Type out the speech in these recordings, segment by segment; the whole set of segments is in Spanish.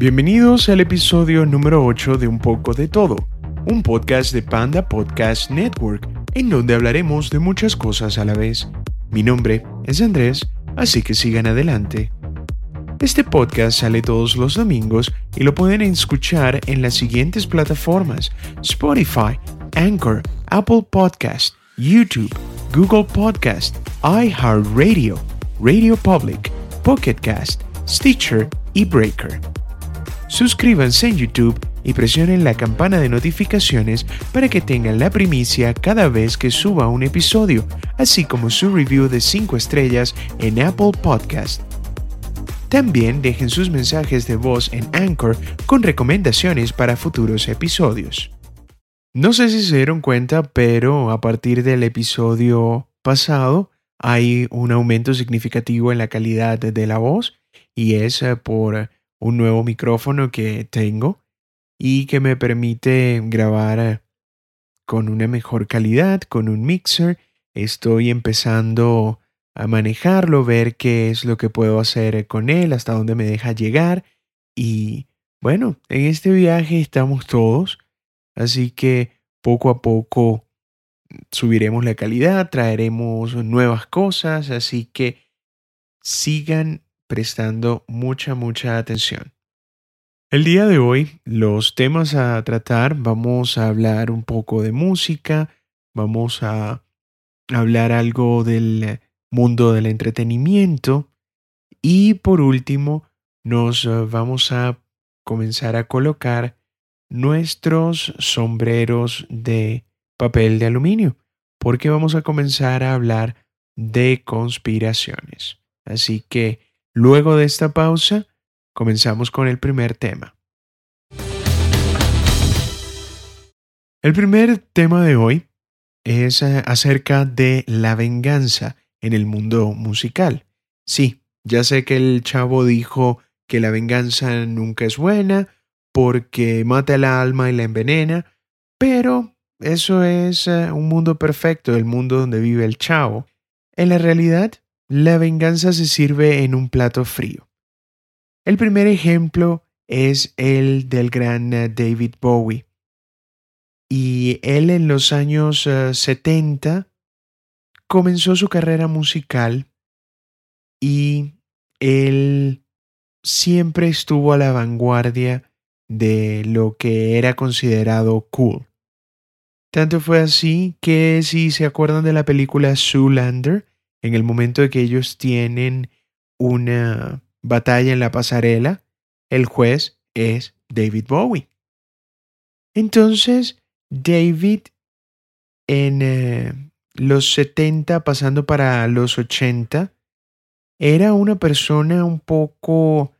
Bienvenidos al episodio número 8 de Un poco de todo, un podcast de Panda Podcast Network, en donde hablaremos de muchas cosas a la vez. Mi nombre es Andrés, así que sigan adelante. Este podcast sale todos los domingos y lo pueden escuchar en las siguientes plataformas: Spotify, Anchor, Apple Podcast, YouTube, Google Podcast, iHeartRadio, Radio Public, Pocket Cast, Stitcher y Breaker. Suscríbanse en YouTube y presionen la campana de notificaciones para que tengan la primicia cada vez que suba un episodio, así como su review de 5 estrellas en Apple Podcast. También dejen sus mensajes de voz en Anchor con recomendaciones para futuros episodios. No sé si se dieron cuenta, pero a partir del episodio pasado hay un aumento significativo en la calidad de la voz y es eh, por un nuevo micrófono que tengo y que me permite grabar eh, con una mejor calidad, con un mixer. Estoy empezando a manejarlo, ver qué es lo que puedo hacer con él, hasta dónde me deja llegar. Y bueno, en este viaje estamos todos, así que poco a poco subiremos la calidad, traeremos nuevas cosas, así que sigan prestando mucha, mucha atención. El día de hoy, los temas a tratar, vamos a hablar un poco de música, vamos a hablar algo del mundo del entretenimiento y por último, nos vamos a comenzar a colocar nuestros sombreros de papel de aluminio, porque vamos a comenzar a hablar de conspiraciones. Así que Luego de esta pausa, comenzamos con el primer tema. El primer tema de hoy es eh, acerca de la venganza en el mundo musical. Sí, ya sé que el chavo dijo que la venganza nunca es buena porque mata el alma y la envenena, pero eso es eh, un mundo perfecto, el mundo donde vive el chavo. En la realidad, la venganza se sirve en un plato frío. El primer ejemplo es el del gran eh, David Bowie. Y él en los años 70 eh, comenzó su carrera musical y él siempre estuvo a la vanguardia de lo que era considerado cool. Tanto fue así que si se acuerdan de la película Zoolander, en el momento de que ellos tienen una batalla en la pasarela, el juez es David Bowie. Entonces, David en eh, los 70, pasando para los 80, era una persona un poco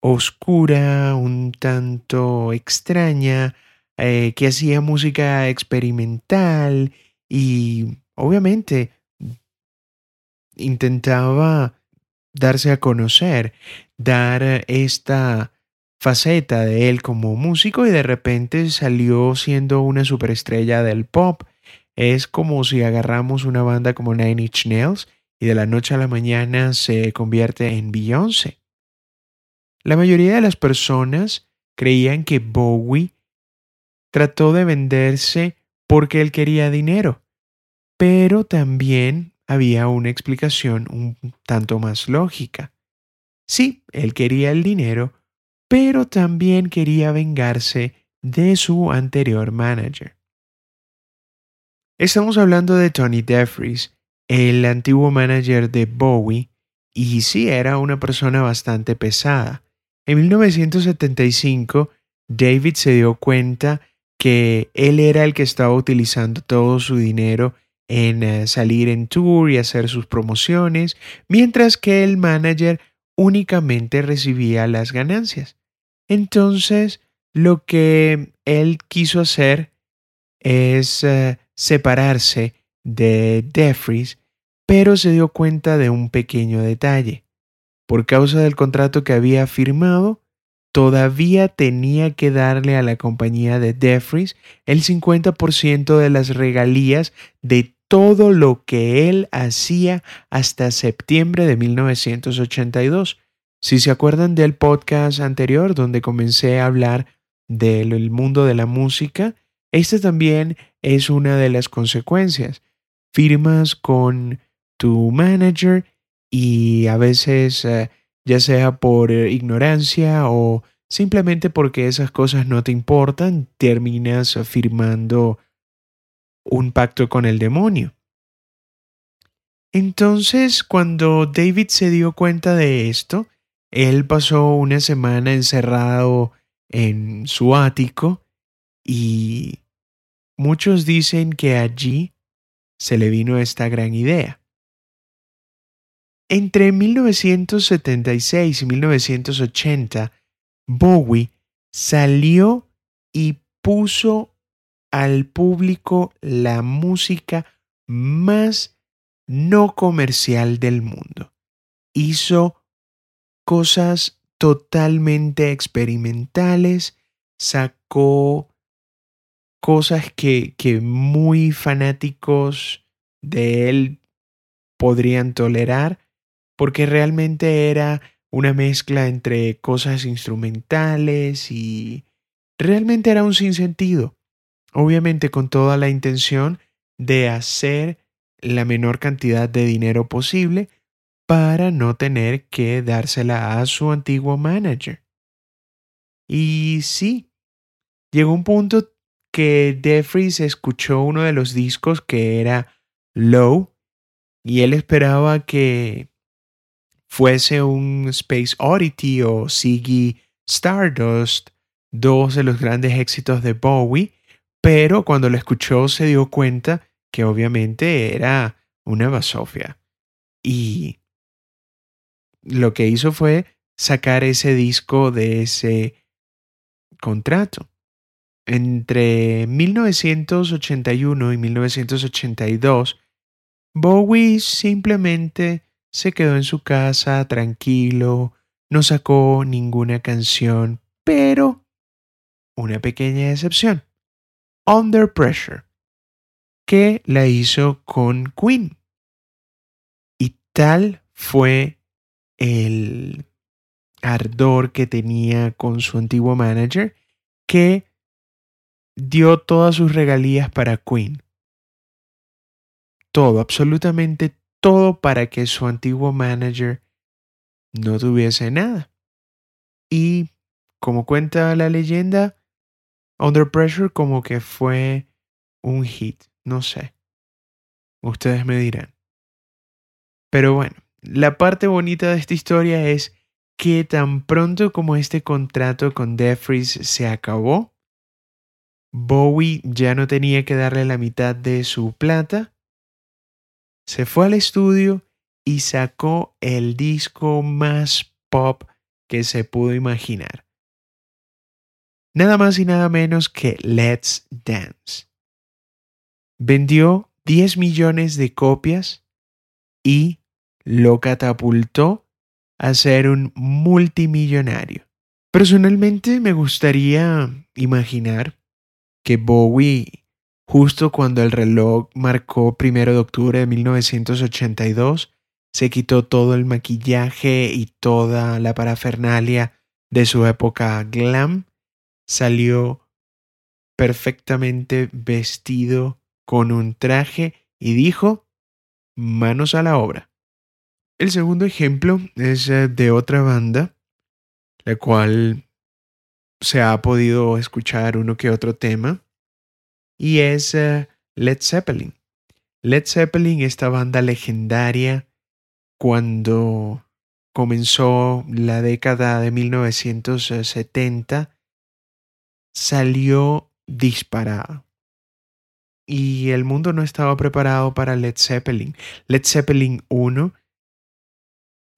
oscura, un tanto extraña, eh, que hacía música experimental y obviamente intentaba darse a conocer, dar esta faceta de él como músico y de repente salió siendo una superestrella del pop. Es como si agarramos una banda como Nine Inch Nails y de la noche a la mañana se convierte en Beyoncé. La mayoría de las personas creían que Bowie trató de venderse porque él quería dinero, pero también había una explicación un tanto más lógica. Sí, él quería el dinero, pero también quería vengarse de su anterior manager. Estamos hablando de Tony Jeffries, el antiguo manager de Bowie, y sí era una persona bastante pesada. En 1975, David se dio cuenta que él era el que estaba utilizando todo su dinero en eh, salir en tour y hacer sus promociones, mientras que el manager únicamente recibía las ganancias. Entonces, lo que él quiso hacer es eh, separarse de Jeffries, pero se dio cuenta de un pequeño detalle. Por causa del contrato que había firmado, todavía tenía que darle a la compañía de Jeffries el 50% de las regalías de todo lo que él hacía hasta septiembre de 1982. Si se acuerdan del podcast anterior donde comencé a hablar del mundo de la música, esta también es una de las consecuencias. Firmas con tu manager y a veces, eh, ya sea por ignorancia o simplemente porque esas cosas no te importan, terminas firmando un pacto con el demonio. Entonces, cuando David se dio cuenta de esto, él pasó una semana encerrado en su ático y muchos dicen que allí se le vino esta gran idea. Entre 1976 y 1980, Bowie salió y puso al público la música más no comercial del mundo. Hizo cosas totalmente experimentales, sacó cosas que, que muy fanáticos de él podrían tolerar, porque realmente era una mezcla entre cosas instrumentales y realmente era un sinsentido, obviamente con toda la intención de hacer la menor cantidad de dinero posible para no tener que dársela a su antiguo manager. Y sí, llegó un punto que Jeffries escuchó uno de los discos que era Low y él esperaba que fuese un Space Oddity o Ziggy Stardust, dos de los grandes éxitos de Bowie, pero cuando lo escuchó se dio cuenta que obviamente era una basofia. Y lo que hizo fue sacar ese disco de ese contrato. Entre 1981 y 1982, Bowie simplemente se quedó en su casa tranquilo, no sacó ninguna canción, pero una pequeña excepción. Under Pressure, que la hizo con Queen. Y tal fue el ardor que tenía con su antiguo manager que dio todas sus regalías para Queen. Todo, absolutamente todo para que su antiguo manager no tuviese nada. Y como cuenta la leyenda, Under Pressure como que fue un hit, no sé. Ustedes me dirán. Pero bueno, la parte bonita de esta historia es que tan pronto como este contrato con Jeffries se acabó, Bowie ya no tenía que darle la mitad de su plata se fue al estudio y sacó el disco más pop que se pudo imaginar. Nada más y nada menos que Let's Dance. Vendió 10 millones de copias y lo catapultó a ser un multimillonario. Personalmente me gustaría imaginar que Bowie Justo cuando el reloj marcó primero de octubre de 1982, se quitó todo el maquillaje y toda la parafernalia de su época glam, salió perfectamente vestido con un traje y dijo, manos a la obra. El segundo ejemplo es eh, de otra banda, la cual se ha podido escuchar uno que otro tema, y es eh, Led Zeppelin. Led Zeppelin, esta banda legendaria, cuando comenzó la década de 1970, salió disparada. Y el mundo no estaba preparado para Led Zeppelin. Led Zeppelin 1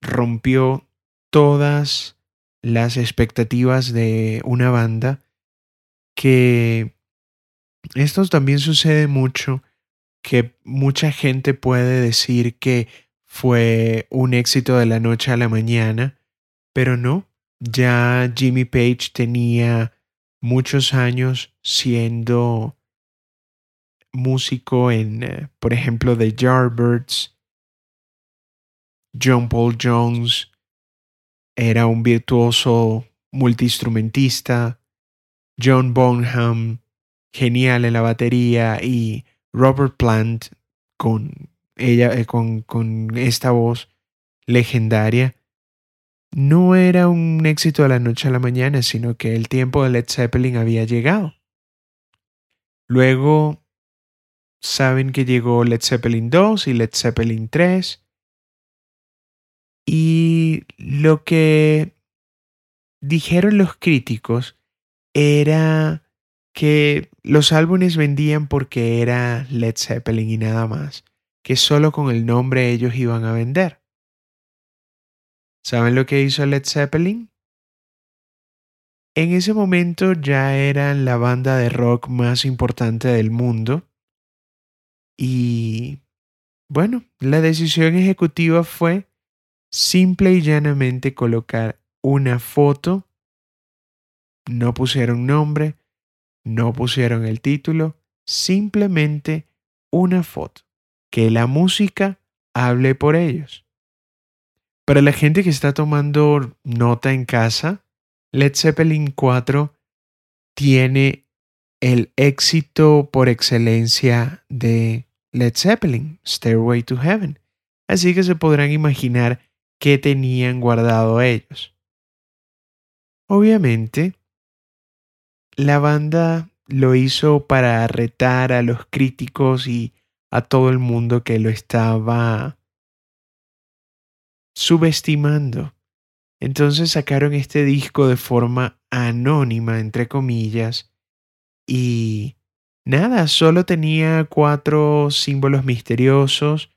rompió todas las expectativas de una banda que esto también sucede mucho, que mucha gente puede decir que fue un éxito de la noche a la mañana, pero no, ya Jimmy Page tenía muchos años siendo músico en, eh, por ejemplo, The Yardbirds, John Paul Jones, era un virtuoso multiinstrumentista, John Bonham, genial en la batería, y Robert Plant con ella, eh, con, con esta voz legendaria, no era un éxito de la noche a la mañana, sino que el tiempo de Led Zeppelin había llegado. Luego saben que llegó Led Zeppelin 2 y Led Zeppelin 3. Y lo que dijeron los críticos era que los álbumes vendían porque era Led Zeppelin y nada más, que solo con el nombre ellos iban a vender. ¿Saben lo que hizo Led Zeppelin? En ese momento ya eran la banda de rock más importante del mundo y bueno, la decisión ejecutiva fue simple y llanamente colocar una foto, no pusieron nombre, no pusieron el título, simplemente una foto, que la música hable por ellos. Para la gente que está tomando nota en casa, Led Zeppelin 4 tiene el éxito por excelencia de Led Zeppelin, Stairway to Heaven. Así que se podrán imaginar qué tenían guardado ellos. Obviamente, la banda lo hizo para retar a los críticos y a todo el mundo que lo estaba subestimando. Entonces sacaron este disco de forma anónima, entre comillas, y nada, solo tenía cuatro símbolos misteriosos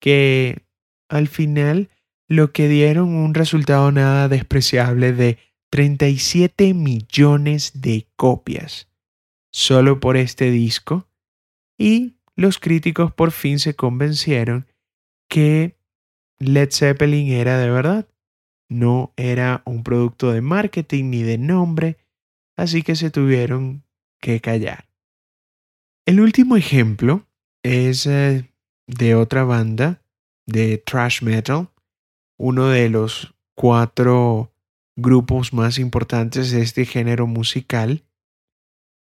que al final lo que dieron un resultado nada despreciable de 37 millones de copias solo por este disco y los críticos por fin se convencieron que Led Zeppelin era de verdad. No era un producto de marketing ni de nombre, así que se tuvieron que callar. El último ejemplo es eh, de otra banda de thrash metal, uno de los cuatro grupos más importantes de este género musical,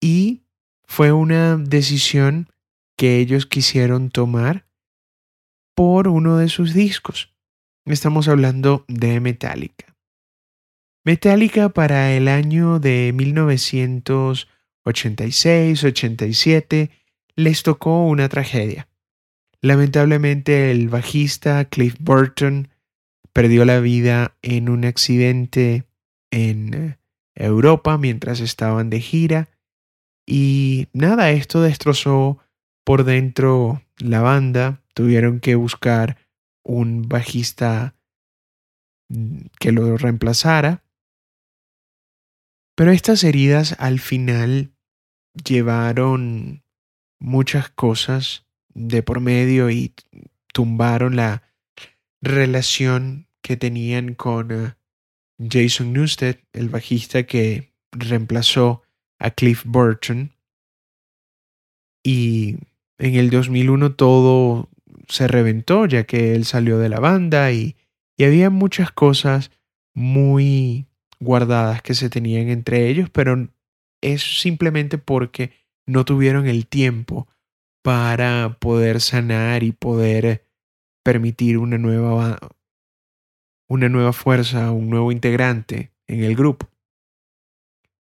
y fue una decisión que ellos quisieron tomar por uno de sus discos. Estamos hablando de Metallica. Metallica para el año de 1986-87 les tocó una tragedia. Lamentablemente el bajista Cliff Burton perdió la vida en un accidente en eh, Europa mientras estaban de gira y nada, esto destrozó por dentro la banda, tuvieron que buscar un bajista mm, que lo reemplazara. Pero estas heridas al final llevaron muchas cosas de por medio y tumbaron la relación que tenían con eh, Jason Newsted, el bajista que reemplazó a Cliff Burton. Y en el 2001 todo se reventó ya que él salió de la banda y, y había muchas cosas muy guardadas que se tenían entre ellos, pero es simplemente porque no tuvieron el tiempo para poder sanar y poder permitir una nueva una nueva fuerza, un nuevo integrante en el grupo.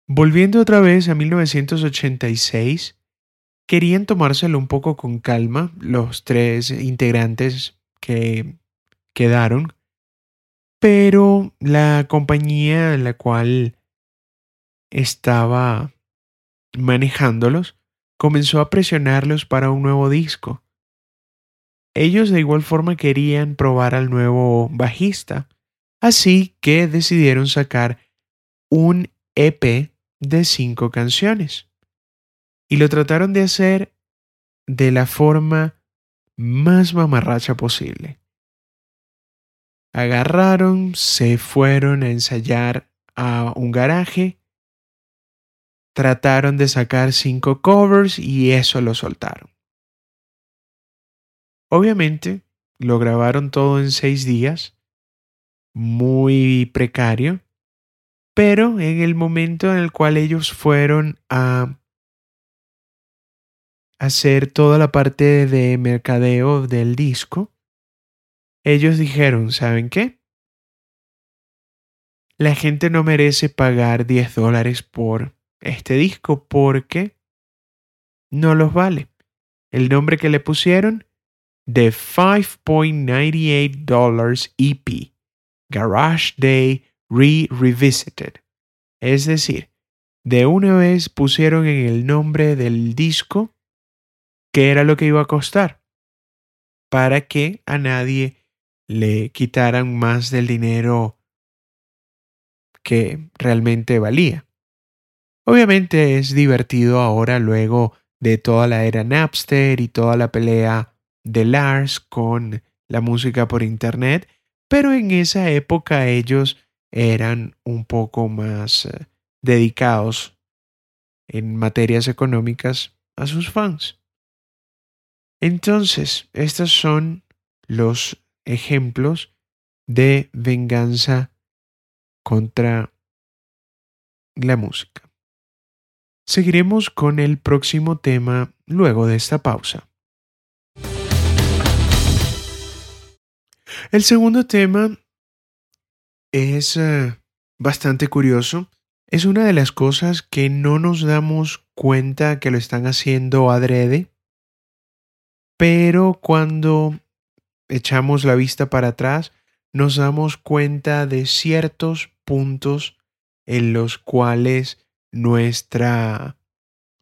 Volviendo otra vez a 1986, querían tomárselo un poco con calma los tres integrantes que quedaron, pero la compañía en la cual estaba manejándolos comenzó a presionarlos para un nuevo disco. Ellos de igual forma querían probar al nuevo bajista, así que decidieron sacar un EP de cinco canciones y lo trataron de hacer de la forma más mamarracha posible. Agarraron, se fueron a ensayar a un garaje, trataron de sacar cinco covers y eso lo soltaron. Obviamente, lo grabaron todo en seis días muy precario, pero en el momento en el cual ellos fueron a hacer toda la parte de mercadeo del disco, ellos dijeron, ¿saben qué? La gente no merece pagar 10 dólares por este disco porque no los vale. El nombre que le pusieron, The 5.98 dollars EP, Garage Day Re-Revisited. Es decir, de una vez pusieron en el nombre del disco qué era lo que iba a costar para que a nadie le quitaran más del dinero que realmente valía. Obviamente es divertido ahora luego de toda la era Napster y toda la pelea de Lars con la música por internet, pero en esa época ellos eran un poco más eh, dedicados en materias económicas a sus fans. Entonces, estos son los ejemplos de venganza contra la música. Seguiremos con el próximo tema luego de esta pausa. El segundo tema es eh, bastante curioso. Es una de las cosas que no nos damos cuenta que lo están haciendo adrede pero cuando echamos la vista para atrás, nos damos cuenta de ciertos puntos en los cuales nuestra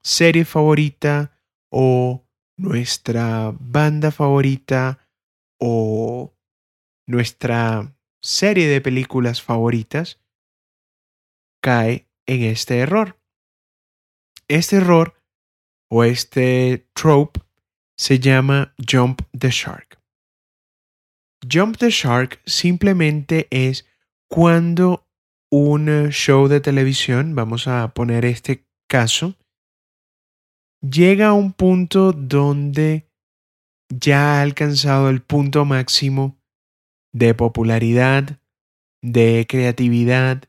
serie favorita o nuestra banda favorita o nuestra serie de películas favoritas cae en este error. Este error o este trope se llama Jump the Shark. Jump the Shark simplemente es cuando un show de televisión, vamos a poner este caso, llega a un punto donde ya ha alcanzado el punto máximo de popularidad, de creatividad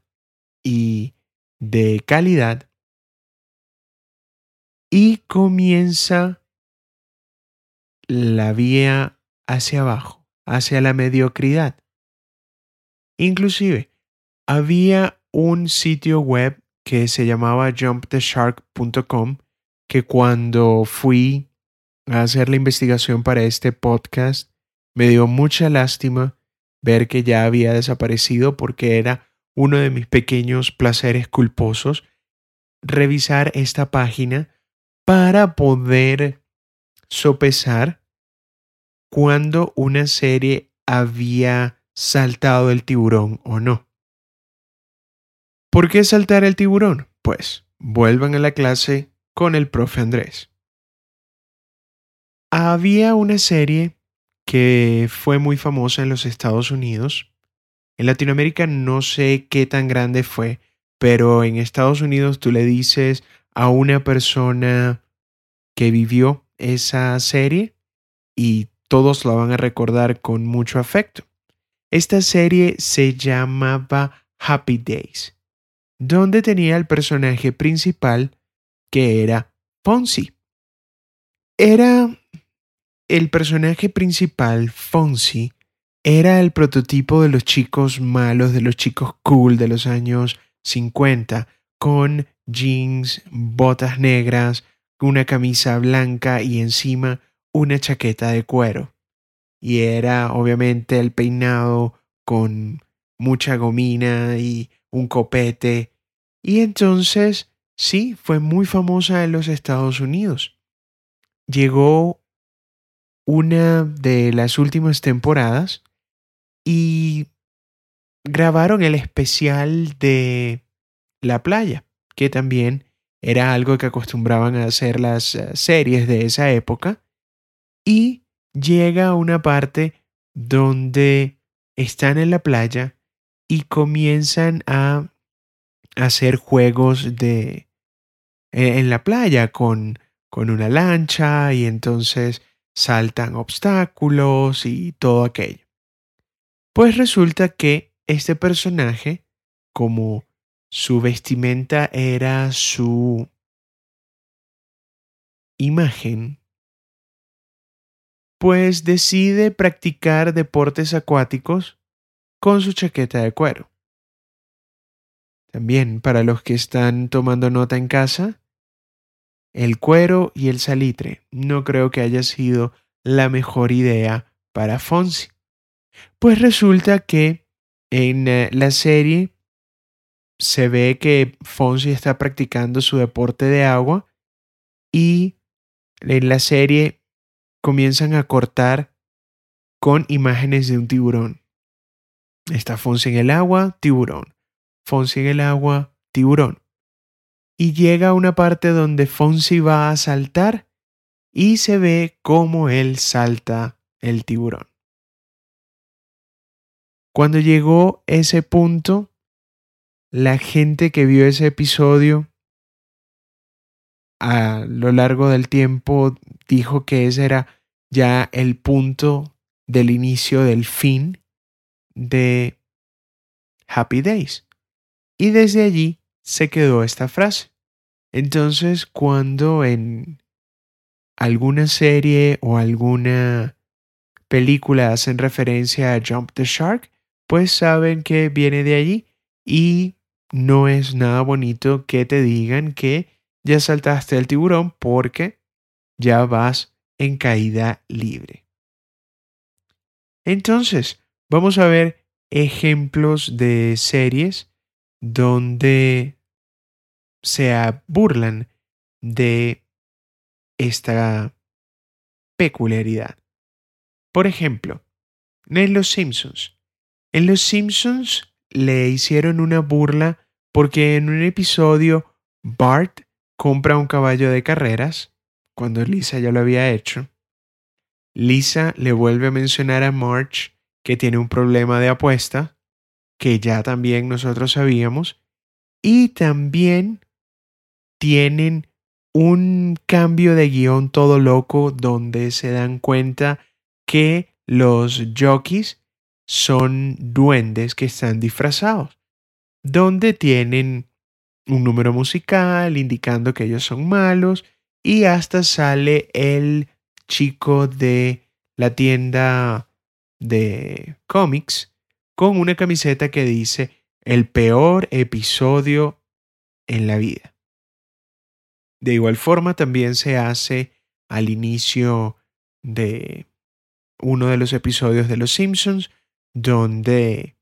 y de calidad y comienza la vía hacia abajo, hacia la mediocridad. Inclusive, había un sitio web que se llamaba jumptheshark.com que cuando fui a hacer la investigación para este podcast me dio mucha lástima ver que ya había desaparecido porque era uno de mis pequeños placeres culposos revisar esta página para poder sopesar cuando una serie había saltado el tiburón o no. ¿Por qué saltar el tiburón? Pues vuelvan a la clase con el profe Andrés. Había una serie que fue muy famosa en los Estados Unidos. En Latinoamérica no sé qué tan grande fue, pero en Estados Unidos tú le dices a una persona que vivió esa serie y todos la van a recordar con mucho afecto. Esta serie se llamaba Happy Days, donde tenía el personaje principal que era Fonzie. Era el personaje principal, Fonzie, era el prototipo de los chicos malos, de los chicos cool de los años 50, con jeans, botas negras, una camisa blanca y encima una chaqueta de cuero. Y era obviamente el peinado con mucha gomina y un copete. Y entonces, sí, fue muy famosa en los Estados Unidos. Llegó una de las últimas temporadas y grabaron el especial de la playa, que también era algo que acostumbraban a hacer las eh, series de esa época y llega a una parte donde están en la playa y comienzan a hacer juegos de e, en la playa con, con una lancha y entonces saltan obstáculos y todo aquello. Pues resulta que este personaje, como su vestimenta era su imagen, pues decide practicar deportes acuáticos con su chaqueta de cuero. También para los que están tomando nota en casa, el cuero y el salitre no creo que haya sido la mejor idea para Fonsi. Pues resulta que en eh, la serie se ve que Fonsi está practicando su deporte de agua y en la serie comienzan a cortar con imágenes de un tiburón. Está Fonsi en el agua, tiburón. Fonsi en el agua, tiburón. Y llega a una parte donde Fonsi va a saltar y se ve cómo él salta el tiburón. Cuando llegó ese punto, la gente que vio ese episodio a lo largo del tiempo dijo que ese era ya el punto del inicio del fin de Happy Days. Y desde allí se quedó esta frase. Entonces, cuando en alguna serie o alguna película hacen referencia a Jump the Shark, pues saben que viene de allí y no es nada bonito que te digan que ya saltaste el tiburón porque ya vas en caída libre. Entonces, vamos a ver ejemplos de series donde se burlan de esta peculiaridad. Por ejemplo, en Los Simpsons. En Los Simpsons le hicieron una burla porque en un episodio Bart compra un caballo de carreras, cuando Lisa ya lo había hecho. Lisa le vuelve a mencionar a Marge que tiene un problema de apuesta, que ya también nosotros sabíamos, y también tienen un cambio de guion todo loco donde se dan cuenta que los jockeys son duendes que están disfrazados, donde tienen un número musical indicando que ellos son malos y hasta sale el chico de la tienda de cómics con una camiseta que dice el peor episodio en la vida. De igual forma también se hace al inicio de uno de los episodios de Los Simpsons donde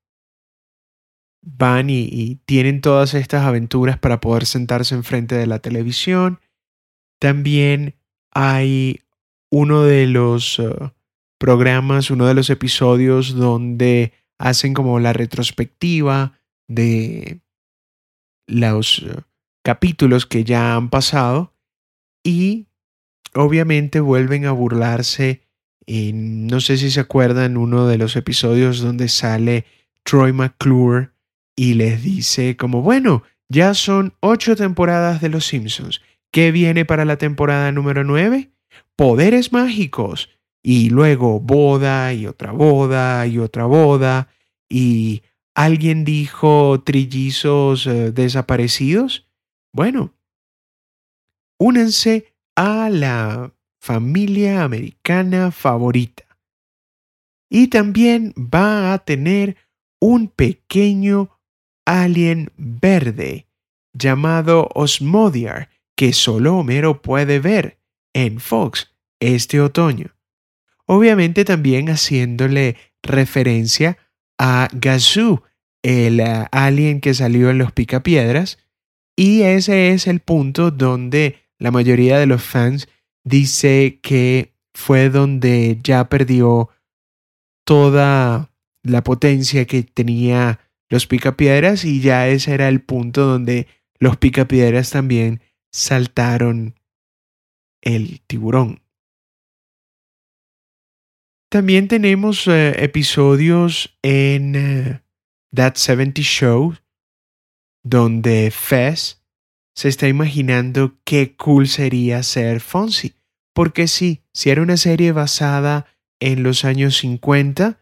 van y, tienen todas estas aventuras para poder sentarse enfrente de la televisión. También hay uno de los uh, programas, uno de los episodios donde hacen como la retrospectiva de los uh, capítulos que ya han pasado y obviamente vuelven a burlarse. En, no sé si se acuerdan uno de los episodios donde sale Troy McClure y les dice como, bueno, ya son ocho temporadas de Los Simpsons. ¿Qué viene para la temporada número nueve? Poderes mágicos. Y luego boda y otra boda y otra boda. Y alguien dijo trillizos eh, desaparecidos. Bueno, únanse a la familia americana favorita. Y también va a tener un pequeño alien verde llamado Osmodiar que solo Homero puede ver en Fox este otoño. Obviamente también haciéndole referencia a Gazoo, el eh, alien que salió en los Picapiedras, y ese es el punto donde la mayoría de los fans dice que fue donde ya perdió toda la potencia que tenía los picapiedras y ya ese era el punto donde los picapiedras también saltaron el tiburón. También tenemos eh, episodios en eh, That 70 Show donde Fez se está imaginando qué cool sería ser Fonzie. Porque sí, si era una serie basada en los años 50,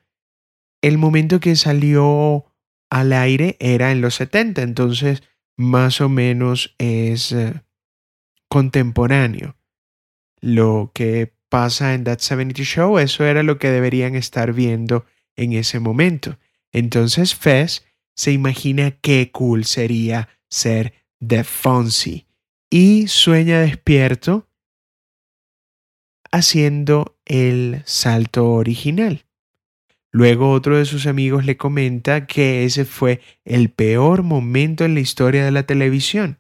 el momento que salió al aire era en los 70, entonces más o menos es eh, contemporáneo. Lo que pasa en That 70 Show, eso era lo que deberían estar viendo en ese momento. Entonces Fez se imagina qué cool sería ser The Fonzie y sueña despierto haciendo el salto original. Luego otro de sus amigos le comenta que ese fue el peor momento en la historia de la televisión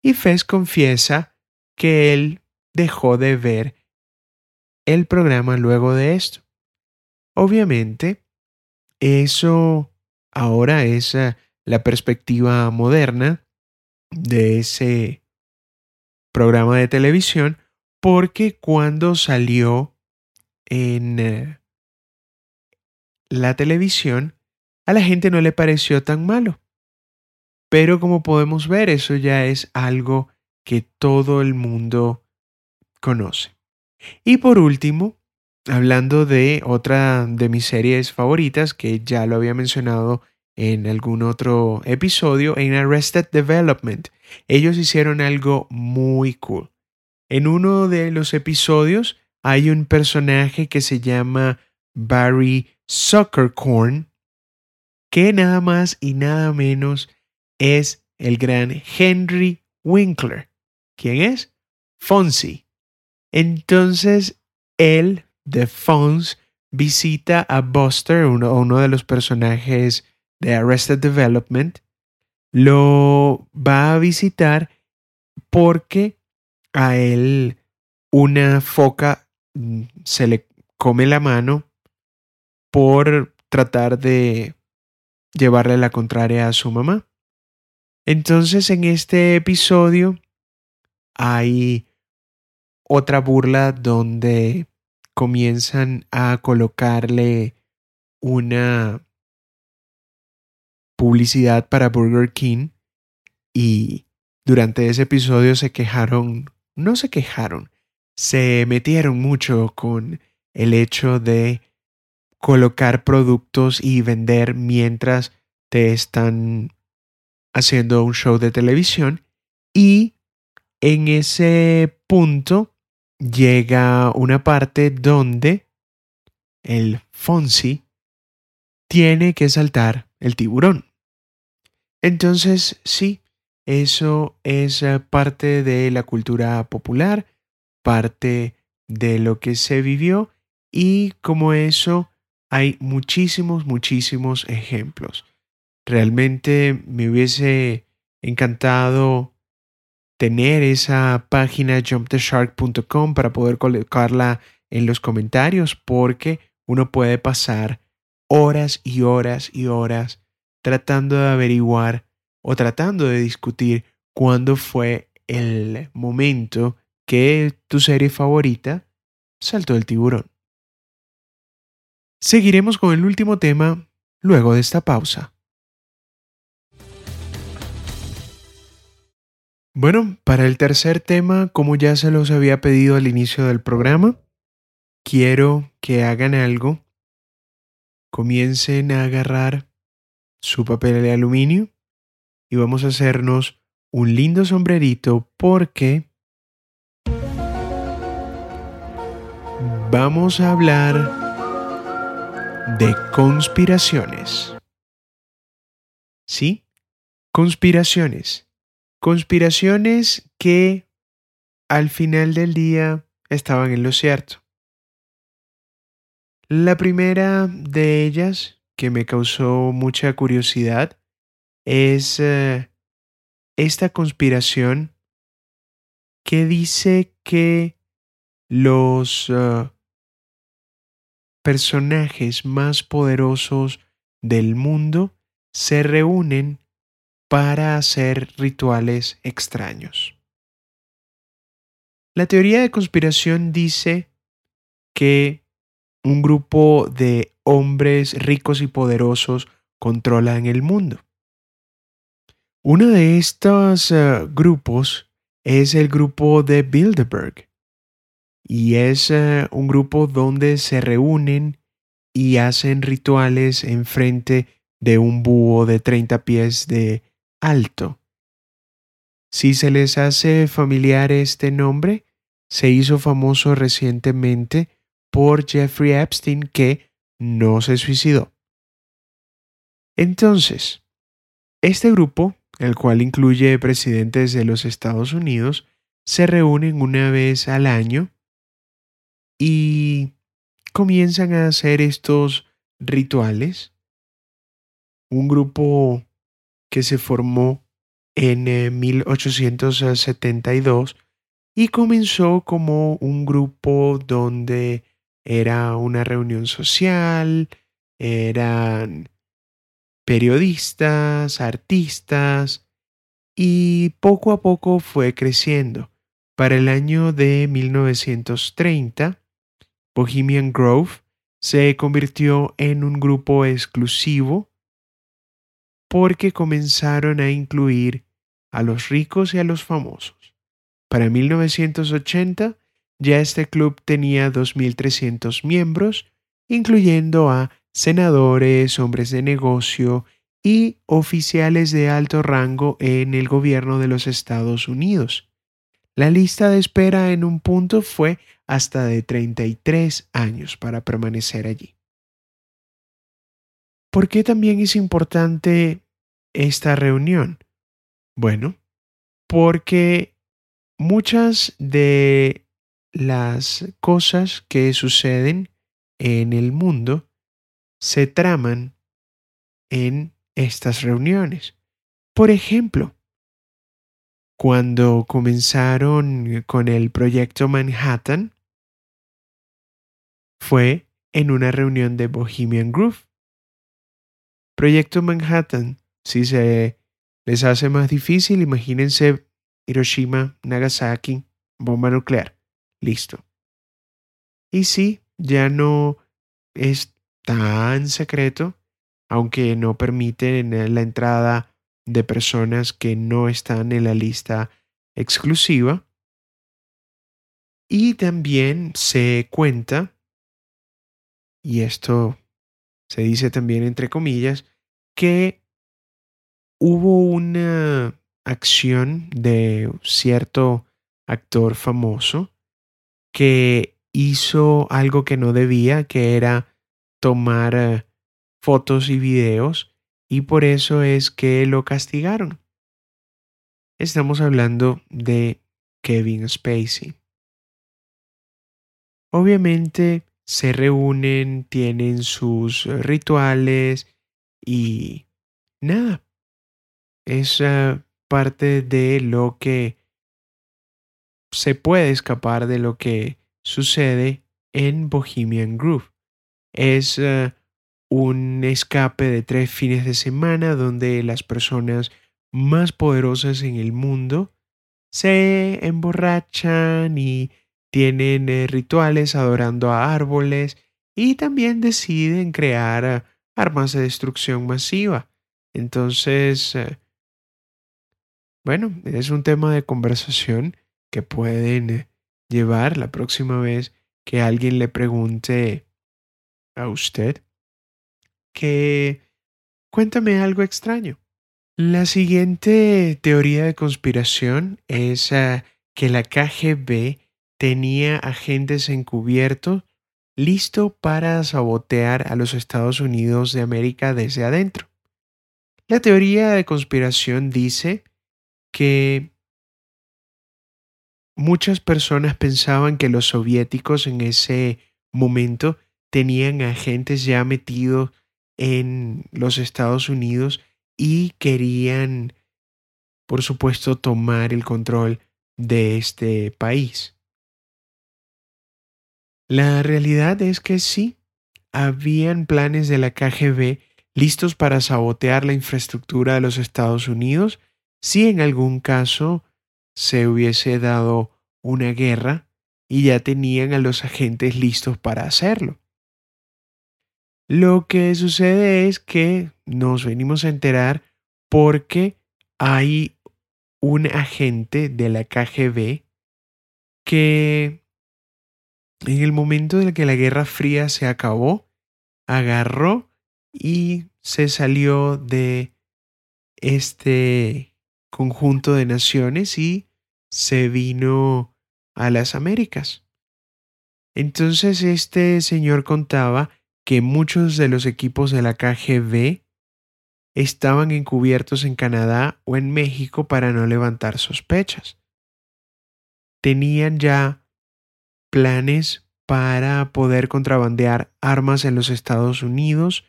y Fez confiesa que él dejó de ver el programa luego de esto. Obviamente, eso ahora es eh, la perspectiva moderna de ese programa de televisión porque cuando salió en eh, la televisión a la gente no le pareció tan malo. Pero como podemos ver, eso ya es algo que todo el mundo conoce. Y por último, hablando de otra de mis series favoritas que ya lo había mencionado en algún otro episodio, en Arrested Development, ellos hicieron algo muy cool. En uno de los episodios hay un personaje que se llama Barry Suckercorn, que nada más y nada menos es el gran Henry Winkler. ¿Quién es? Fonzie. Entonces, él, de Fonz, visita a Buster, uno, uno de los personajes de Arrested Development, lo va a visitar porque a él una foca mm, se le come la mano por tratar de llevarle la contraria a su mamá. Entonces en este episodio hay otra burla donde comienzan a colocarle una publicidad para Burger King y durante ese episodio se quejaron, no se quejaron, se metieron mucho con el hecho de colocar productos y vender mientras te están haciendo un show de televisión y en ese punto llega una parte donde el Fonsi tiene que saltar el tiburón. Entonces, sí, eso es eh, parte de la cultura popular, parte de lo que se vivió y como eso hay muchísimos, muchísimos ejemplos. Realmente me hubiese encantado tener esa página jumptheshark.com para poder colocarla en los comentarios porque uno puede pasar horas y horas y horas tratando de averiguar o tratando de discutir cuándo fue el momento que tu serie favorita saltó el tiburón. Seguiremos con el último tema luego de esta pausa. Bueno, para el tercer tema, como ya se los había pedido al inicio del programa, quiero que hagan algo. Comiencen a agarrar su papel de aluminio y vamos a hacernos un lindo sombrerito porque vamos a hablar de conspiraciones. ¿Sí? Conspiraciones Conspiraciones que al final del día estaban en lo cierto. La primera de ellas, que me causó mucha curiosidad, es eh, esta conspiración que dice que los eh, personajes más poderosos del mundo se reúnen para hacer rituales extraños. La teoría de conspiración dice que un grupo de hombres ricos y poderosos controlan el mundo. Uno de estos eh, grupos es el grupo de Bilderberg y es eh, un grupo donde se reúnen y hacen rituales en frente de un búho de 30 pies de alto. Si se les hace familiar este nombre, se hizo famoso recientemente por Jeffrey Epstein que no se suicidó. Entonces, este grupo, el cual incluye presidentes de los Estados Unidos, se reúnen una vez al año y comienzan a hacer estos rituales. Un grupo que se formó en 1872 eh, y comenzó como un grupo donde era una reunión social, eran periodistas, artistas, y poco a poco fue creciendo. Para el año de 1930, Bohemian Grove se convirtió en un grupo exclusivo porque comenzaron a incluir a los ricos y a los famosos. Para 1980 ya este club tenía 2.300 miembros, incluyendo a senadores, hombres de negocio y oficiales de alto rango en el gobierno de los Estados Unidos. La lista de espera en un punto fue hasta de 33 años para permanecer allí. ¿Por qué también es importante esta reunión? Bueno, porque muchas de las cosas que suceden en el mundo se traman en estas reuniones. Por ejemplo, cuando comenzaron con el proyecto Manhattan, fue en una reunión de Bohemian Groove. Proyecto Manhattan, si se les hace más difícil, imagínense Hiroshima, Nagasaki, bomba nuclear. Listo. Y sí, ya no es tan secreto, aunque no permiten la entrada de personas que no están en la lista exclusiva. Y también se cuenta, y esto se dice también entre comillas, que hubo una acción de cierto actor famoso que hizo algo que no debía, que era tomar eh, fotos y videos y por eso es que lo castigaron. Estamos hablando de Kevin Spacey. Obviamente se reúnen, tienen sus rituales y nada. Es parte de lo que se puede escapar de lo que sucede en Bohemian Groove. Es eh, un escape de tres fines de semana donde las personas más poderosas en el mundo se emborrachan y tienen eh, rituales adorando a árboles y también deciden crear eh, armas de destrucción masiva. Entonces, eh, bueno, es un tema de conversación que pueden llevar la próxima vez que alguien le pregunte a usted que cuéntame algo extraño. La siguiente teoría de conspiración es ah, que la KGB tenía agentes encubiertos listo para sabotear a los Estados Unidos de América desde adentro. La teoría de conspiración dice que muchas personas pensaban que los soviéticos en ese momento tenían agentes ya metidos en los Estados Unidos y querían, por supuesto, tomar el control de este país. La realidad es que sí, habían planes de la KGB listos para sabotear la infraestructura de los Estados Unidos si en algún caso se hubiese dado una guerra y ya tenían a los agentes listos para hacerlo. Lo que sucede es que nos venimos a enterar porque hay un agente de la KGB que en el momento en el que la Guerra Fría se acabó, agarró y se salió de este conjunto de naciones y se vino a las Américas. Entonces este señor contaba que muchos de los equipos de la KGB estaban encubiertos en Canadá o en México para no levantar sospechas. Tenían ya planes para poder contrabandear armas en los Estados Unidos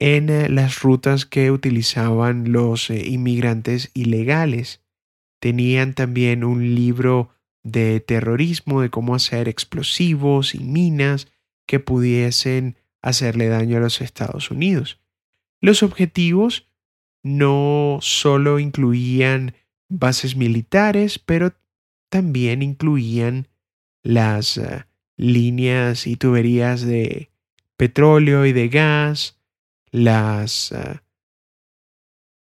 en eh, las rutas que utilizaban los eh, inmigrantes ilegales. Tenían también un libro de terrorismo, de cómo hacer explosivos y minas que pudiesen hacerle daño a los Estados Unidos. Los objetivos no solo incluían bases militares, pero también incluían las eh, líneas y tuberías de petróleo y de gas, las eh,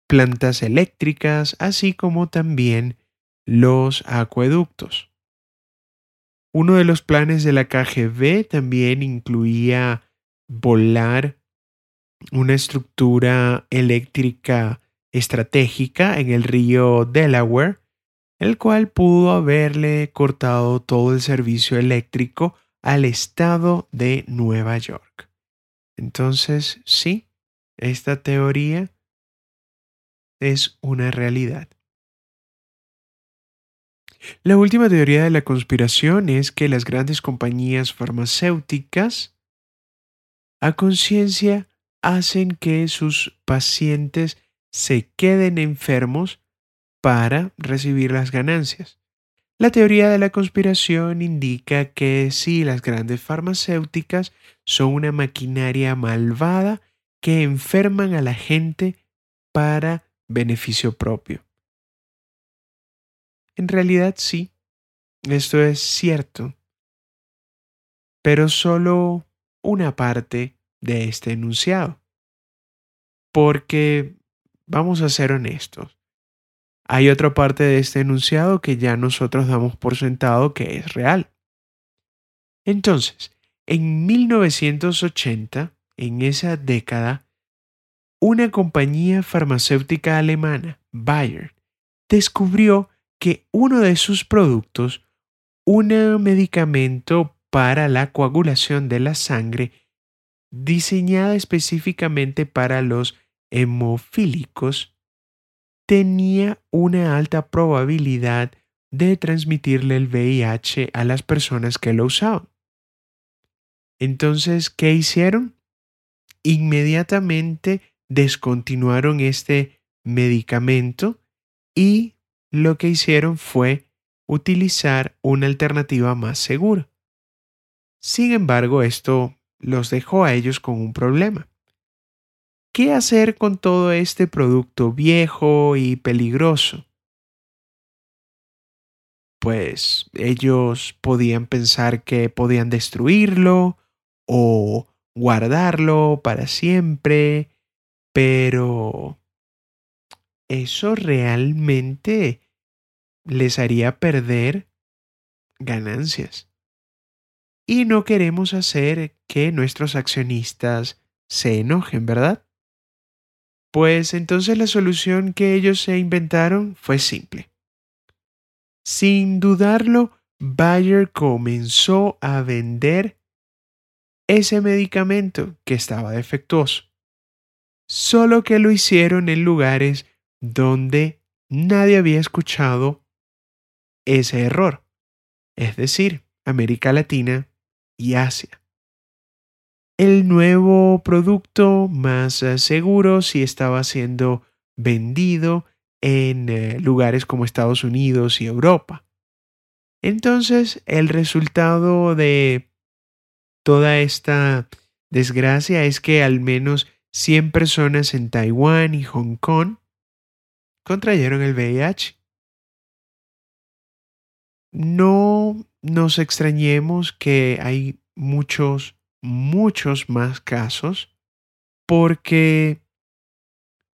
plantas eléctricas, así como también los acueductos. Uno de los planes de la KGB también incluía volar una estructura eléctrica estratégica en el río Delaware, el cual pudo haberle cortado todo el servicio eléctrico al estado de Nueva York. Entonces, sí, esta teoría es una realidad. La última teoría de la conspiración es que las grandes compañías farmacéuticas a conciencia hacen que sus pacientes se queden enfermos para recibir las ganancias. La teoría de la conspiración indica que sí, las grandes farmacéuticas son una maquinaria malvada que enferman a la gente para beneficio propio. En realidad sí, esto es cierto, pero solo una parte de este enunciado. Porque, vamos a ser honestos, hay otra parte de este enunciado que ya nosotros damos por sentado que es real. Entonces, en 1980, en esa década, una compañía farmacéutica alemana, Bayer, descubrió que uno de sus productos, un medicamento para la coagulación de la sangre, diseñada específicamente para los hemofílicos, tenía una alta probabilidad de transmitirle el VIH a las personas que lo usaban. Entonces, ¿qué hicieron? Inmediatamente descontinuaron este medicamento y lo que hicieron fue utilizar una alternativa más segura. Sin embargo, esto los dejó a ellos con un problema. ¿Qué hacer con todo este producto viejo y peligroso? Pues ellos podían pensar que podían destruirlo o guardarlo para siempre, pero eso realmente les haría perder ganancias. Y no queremos hacer que nuestros accionistas se enojen, ¿verdad? Pues entonces la solución que ellos se inventaron fue simple. Sin dudarlo, Bayer comenzó a vender ese medicamento que estaba defectuoso. Solo que lo hicieron en lugares donde nadie había escuchado ese error, es decir, América Latina y Asia. El nuevo producto más eh, seguro si estaba siendo vendido en eh, lugares como Estados Unidos y Europa. Entonces, el resultado de toda esta desgracia es que al menos 100 personas en Taiwán y Hong Kong contrayeron el VIH. No nos extrañemos que hay muchos, muchos más casos porque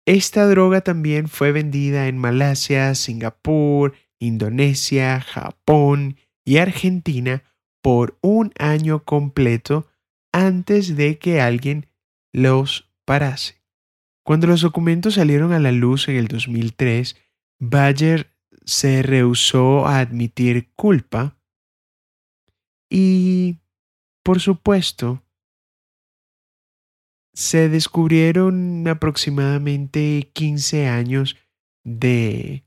esta droga también fue vendida en Malasia, Singapur, Indonesia, Japón y Argentina por un año completo antes de que alguien los parase. Cuando los documentos salieron a la luz en el 2003, Bayer se rehusó a admitir culpa y, por supuesto, se descubrieron aproximadamente 15 años de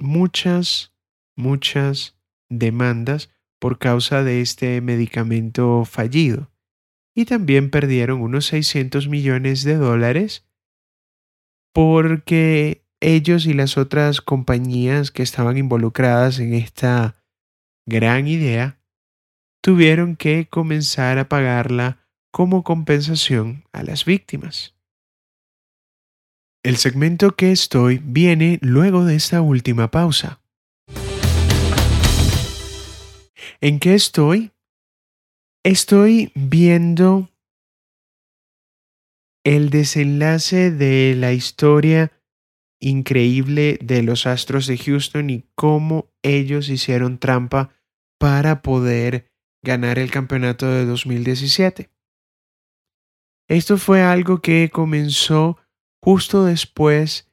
muchas, muchas demandas por causa de este medicamento fallido. Y también perdieron unos 600 millones de dólares porque ellos y las otras compañías que estaban involucradas en esta gran idea tuvieron que comenzar a pagarla como compensación a las víctimas. El segmento que estoy viene luego de esta última pausa. ¿En qué estoy? Estoy viendo el desenlace de la historia increíble de los Astros de Houston y cómo ellos hicieron trampa para poder ganar el campeonato de 2017. Esto fue algo que comenzó justo después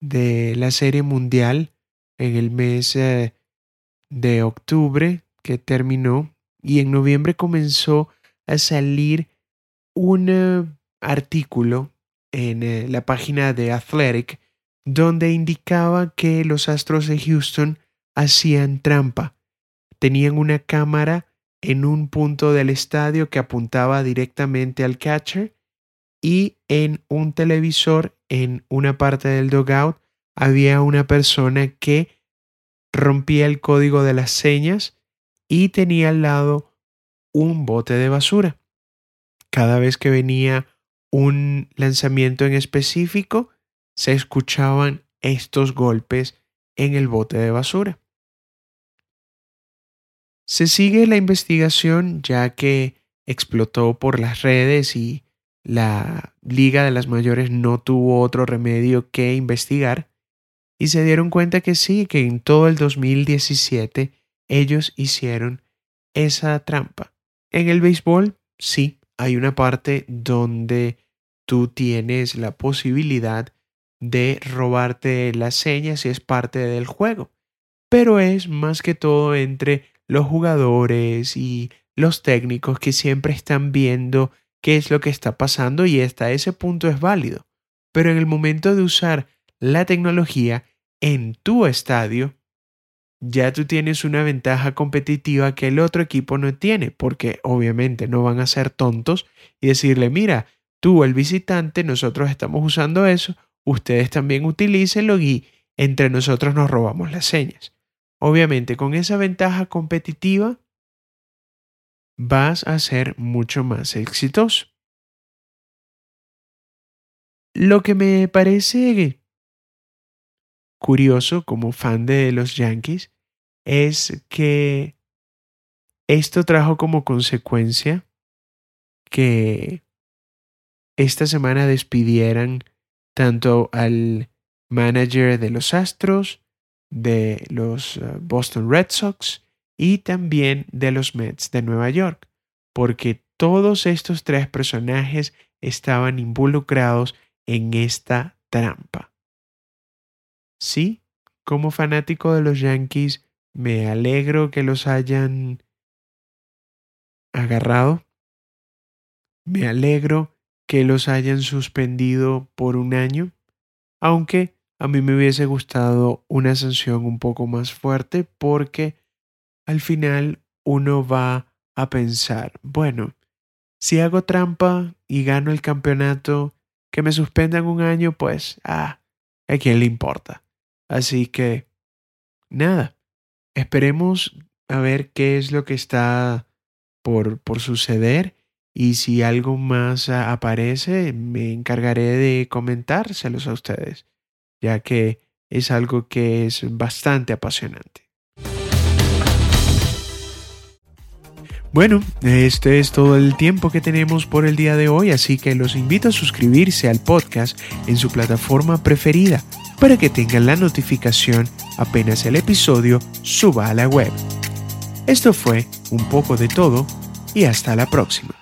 de la Serie Mundial en el mes eh, de octubre que terminó y en noviembre comenzó a salir un eh, artículo en eh, la página de Athletic donde indicaba que los Astros de Houston hacían trampa. Tenían una cámara en un punto del estadio que apuntaba directamente al catcher y en un televisor en una parte del dugout había una persona que rompía el código de las señas y tenía al lado un bote de basura. Cada vez que venía un lanzamiento en específico, se escuchaban estos golpes en el bote de basura. Se sigue la investigación ya que explotó por las redes y la Liga de las Mayores no tuvo otro remedio que investigar y se dieron cuenta que sí, que en todo el 2017 ellos hicieron esa trampa. En el béisbol, sí, hay una parte donde tú tienes la posibilidad de robarte las señas y es parte del juego, pero es más que todo entre los jugadores y los técnicos que siempre están viendo qué es lo que está pasando y hasta ese punto es válido. Pero en el momento de usar la tecnología en tu estadio, ya tú tienes una ventaja competitiva que el otro equipo no tiene, porque obviamente no van a ser tontos y decirle, mira, tú el visitante, nosotros estamos usando eso, ustedes también utilícenlo y entre nosotros nos robamos las señas. Obviamente, con esa ventaja competitiva vas a ser mucho más exitoso. Lo que me parece curioso como fan de los Yankees es que esto trajo como consecuencia que esta semana despidieran tanto al manager de los Astros de los eh, Boston Red Sox y también de los Mets de Nueva York, porque todos estos tres personajes estaban involucrados en esta trampa. Sí, como fanático de los Yankees, me alegro que los hayan agarrado. Me alegro que los hayan suspendido por un año, aunque a mí me hubiese gustado una sanción un poco más fuerte porque al final uno va a pensar, bueno, si hago trampa y gano el campeonato, que me suspendan un año, pues, ah, a quién le importa. Así que, nada, esperemos a ver qué es lo que está por, por suceder y si algo más aparece, me encargaré de comentárselos a ustedes ya que es algo que es bastante apasionante. Bueno, este es todo el tiempo que tenemos por el día de hoy, así que los invito a suscribirse al podcast en su plataforma preferida para que tengan la notificación apenas el episodio suba a la web. Esto fue un poco de todo y hasta la próxima.